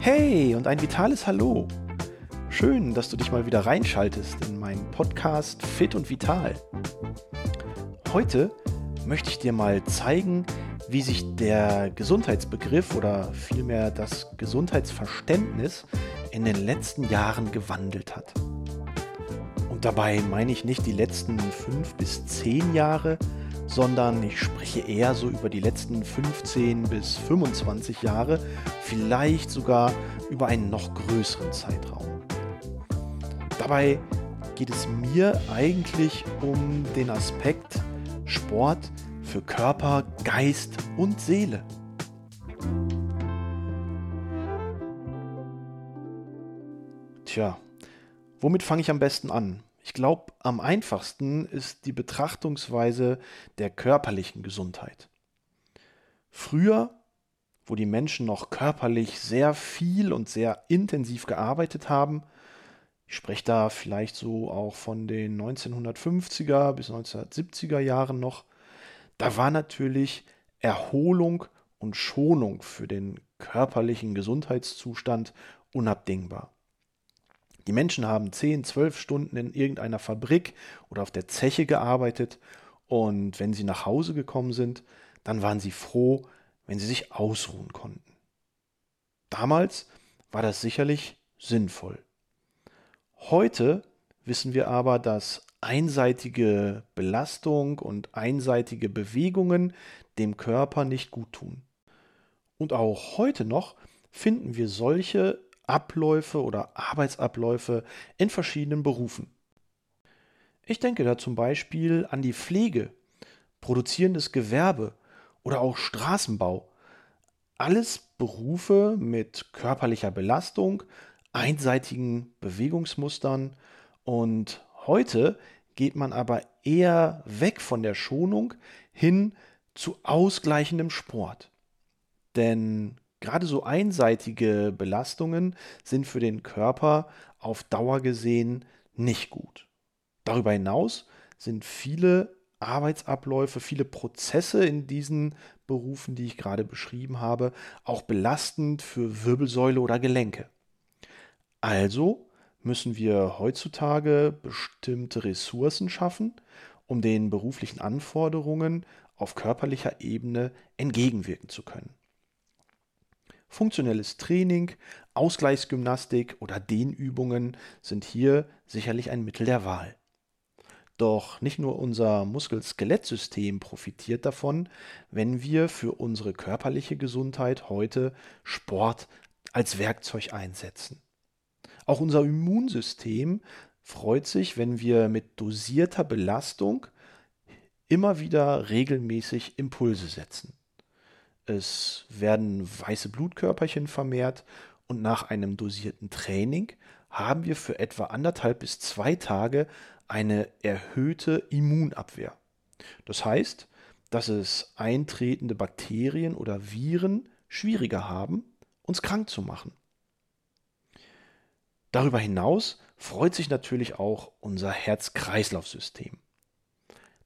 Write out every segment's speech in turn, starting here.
Hey und ein vitales Hallo. Schön, dass du dich mal wieder reinschaltest in meinen Podcast Fit und Vital. Heute möchte ich dir mal zeigen, wie sich der Gesundheitsbegriff oder vielmehr das Gesundheitsverständnis in den letzten Jahren gewandelt hat. Und dabei meine ich nicht die letzten fünf bis zehn Jahre, sondern ich spreche eher so über die letzten 15 bis 25 Jahre, vielleicht sogar über einen noch größeren Zeitraum. Dabei geht es mir eigentlich um den Aspekt Sport für Körper, Geist und Seele. Tja, womit fange ich am besten an? Ich glaube, am einfachsten ist die Betrachtungsweise der körperlichen Gesundheit. Früher, wo die Menschen noch körperlich sehr viel und sehr intensiv gearbeitet haben, ich spreche da vielleicht so auch von den 1950er bis 1970er Jahren noch, da war natürlich Erholung und Schonung für den körperlichen Gesundheitszustand unabdingbar. Die Menschen haben 10, 12 Stunden in irgendeiner Fabrik oder auf der Zeche gearbeitet und wenn sie nach Hause gekommen sind, dann waren sie froh, wenn sie sich ausruhen konnten. Damals war das sicherlich sinnvoll. Heute wissen wir aber, dass einseitige Belastung und einseitige Bewegungen dem Körper nicht gut tun. Und auch heute noch finden wir solche Abläufe oder Arbeitsabläufe in verschiedenen Berufen. Ich denke da zum Beispiel an die Pflege, produzierendes Gewerbe oder auch Straßenbau. Alles Berufe mit körperlicher Belastung, einseitigen Bewegungsmustern und heute geht man aber eher weg von der Schonung hin zu ausgleichendem Sport. Denn Gerade so einseitige Belastungen sind für den Körper auf Dauer gesehen nicht gut. Darüber hinaus sind viele Arbeitsabläufe, viele Prozesse in diesen Berufen, die ich gerade beschrieben habe, auch belastend für Wirbelsäule oder Gelenke. Also müssen wir heutzutage bestimmte Ressourcen schaffen, um den beruflichen Anforderungen auf körperlicher Ebene entgegenwirken zu können. Funktionelles Training, Ausgleichsgymnastik oder Dehnübungen sind hier sicherlich ein Mittel der Wahl. Doch nicht nur unser Muskel-Skelettsystem profitiert davon, wenn wir für unsere körperliche Gesundheit heute Sport als Werkzeug einsetzen. Auch unser Immunsystem freut sich, wenn wir mit dosierter Belastung immer wieder regelmäßig Impulse setzen. Es werden weiße Blutkörperchen vermehrt und nach einem dosierten Training haben wir für etwa anderthalb bis zwei Tage eine erhöhte Immunabwehr. Das heißt, dass es eintretende Bakterien oder Viren schwieriger haben, uns krank zu machen. Darüber hinaus freut sich natürlich auch unser Herz-Kreislauf-System.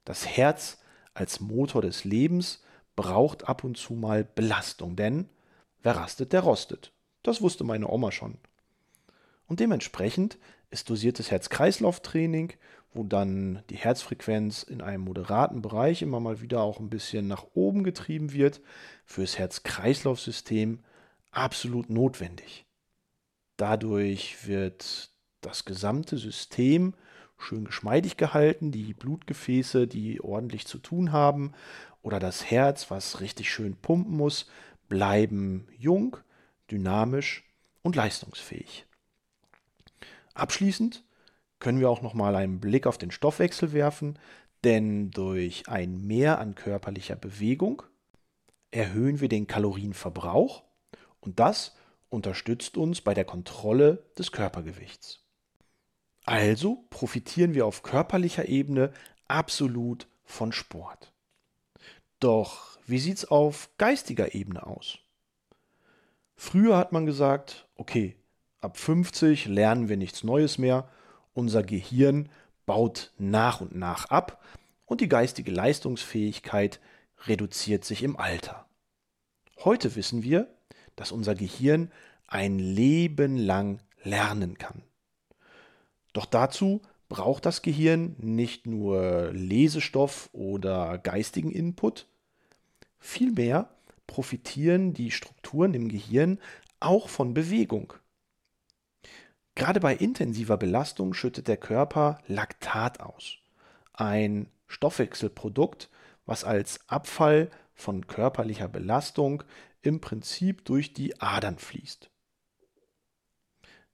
Das Herz als Motor des Lebens braucht ab und zu mal Belastung, denn wer rastet, der rostet. Das wusste meine Oma schon. Und dementsprechend ist dosiertes Herz-Kreislauf-Training, wo dann die Herzfrequenz in einem moderaten Bereich immer mal wieder auch ein bisschen nach oben getrieben wird, fürs Herz-Kreislauf-System absolut notwendig. Dadurch wird das gesamte System schön geschmeidig gehalten, die Blutgefäße, die ordentlich zu tun haben, oder das Herz, was richtig schön pumpen muss, bleiben jung, dynamisch und leistungsfähig. Abschließend können wir auch noch mal einen Blick auf den Stoffwechsel werfen, denn durch ein Mehr an körperlicher Bewegung erhöhen wir den Kalorienverbrauch und das unterstützt uns bei der Kontrolle des Körpergewichts. Also profitieren wir auf körperlicher Ebene absolut von Sport. Doch wie sieht's auf geistiger Ebene aus? Früher hat man gesagt, okay, ab 50 lernen wir nichts Neues mehr, unser Gehirn baut nach und nach ab und die geistige Leistungsfähigkeit reduziert sich im Alter. Heute wissen wir, dass unser Gehirn ein Leben lang lernen kann. Doch dazu braucht das Gehirn nicht nur Lesestoff oder geistigen Input, vielmehr profitieren die Strukturen im Gehirn auch von Bewegung. Gerade bei intensiver Belastung schüttet der Körper Laktat aus, ein Stoffwechselprodukt, was als Abfall von körperlicher Belastung im Prinzip durch die Adern fließt.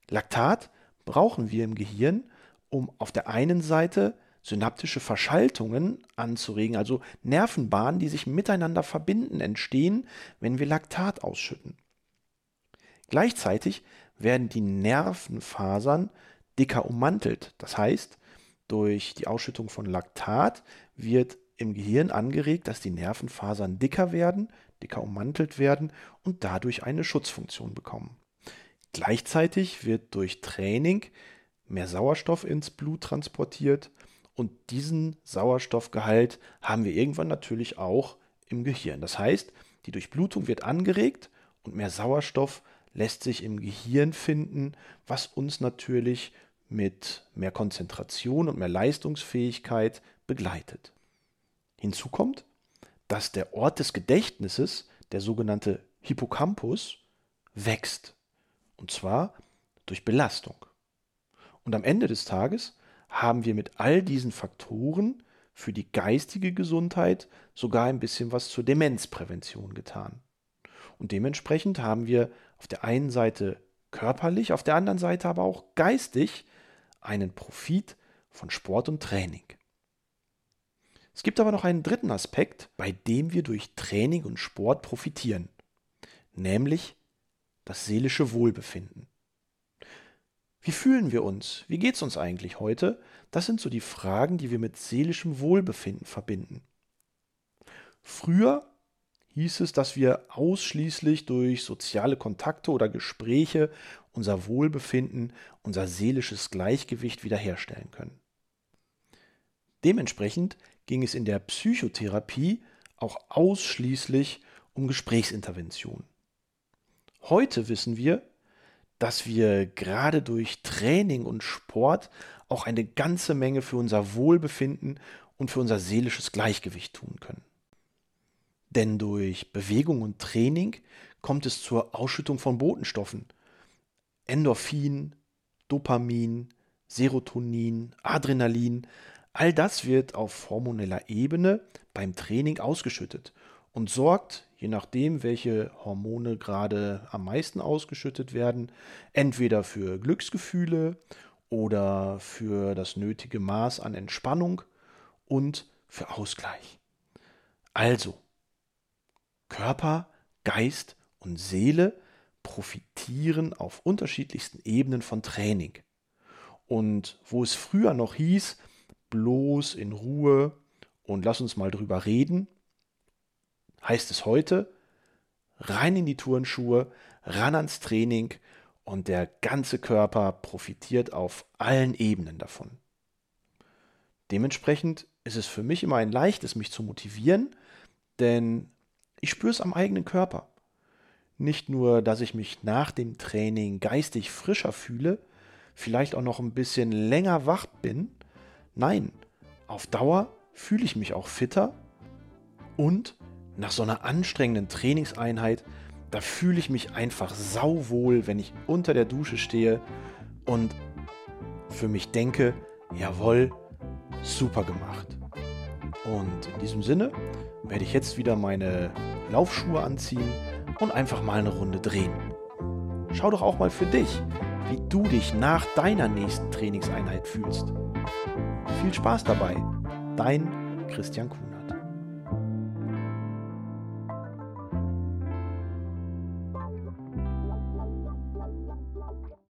Laktat brauchen wir im Gehirn, um auf der einen Seite synaptische Verschaltungen anzuregen, also Nervenbahnen, die sich miteinander verbinden, entstehen, wenn wir Laktat ausschütten. Gleichzeitig werden die Nervenfasern dicker ummantelt. Das heißt, durch die Ausschüttung von Laktat wird im Gehirn angeregt, dass die Nervenfasern dicker werden, dicker ummantelt werden und dadurch eine Schutzfunktion bekommen. Gleichzeitig wird durch Training mehr Sauerstoff ins Blut transportiert und diesen Sauerstoffgehalt haben wir irgendwann natürlich auch im Gehirn. Das heißt, die Durchblutung wird angeregt und mehr Sauerstoff lässt sich im Gehirn finden, was uns natürlich mit mehr Konzentration und mehr Leistungsfähigkeit begleitet. Hinzu kommt, dass der Ort des Gedächtnisses, der sogenannte Hippocampus, wächst. Und zwar durch Belastung. Und am Ende des Tages haben wir mit all diesen Faktoren für die geistige Gesundheit sogar ein bisschen was zur Demenzprävention getan. Und dementsprechend haben wir auf der einen Seite körperlich, auf der anderen Seite aber auch geistig einen Profit von Sport und Training. Es gibt aber noch einen dritten Aspekt, bei dem wir durch Training und Sport profitieren, nämlich das seelische Wohlbefinden. Wie fühlen wir uns? Wie geht es uns eigentlich heute? Das sind so die Fragen, die wir mit seelischem Wohlbefinden verbinden. Früher hieß es, dass wir ausschließlich durch soziale Kontakte oder Gespräche unser Wohlbefinden, unser seelisches Gleichgewicht wiederherstellen können. Dementsprechend ging es in der Psychotherapie auch ausschließlich um Gesprächsintervention. Heute wissen wir, dass wir gerade durch Training und Sport auch eine ganze Menge für unser Wohlbefinden und für unser seelisches Gleichgewicht tun können. Denn durch Bewegung und Training kommt es zur Ausschüttung von Botenstoffen. Endorphin, Dopamin, Serotonin, Adrenalin, all das wird auf hormoneller Ebene beim Training ausgeschüttet und sorgt, je nachdem, welche Hormone gerade am meisten ausgeschüttet werden, entweder für Glücksgefühle oder für das nötige Maß an Entspannung und für Ausgleich. Also, Körper, Geist und Seele profitieren auf unterschiedlichsten Ebenen von Training. Und wo es früher noch hieß, bloß in Ruhe und lass uns mal drüber reden, heißt es heute, rein in die Turnschuhe, ran ans Training und der ganze Körper profitiert auf allen Ebenen davon. Dementsprechend ist es für mich immer ein leichtes, mich zu motivieren, denn ich spüre es am eigenen Körper. Nicht nur, dass ich mich nach dem Training geistig frischer fühle, vielleicht auch noch ein bisschen länger wach bin. Nein, auf Dauer fühle ich mich auch fitter und nach so einer anstrengenden Trainingseinheit, da fühle ich mich einfach sauwohl, wenn ich unter der Dusche stehe und für mich denke, jawohl, super gemacht. Und in diesem Sinne werde ich jetzt wieder meine Laufschuhe anziehen und einfach mal eine Runde drehen. Schau doch auch mal für dich, wie du dich nach deiner nächsten Trainingseinheit fühlst. Viel Spaß dabei, dein Christian Kuhner.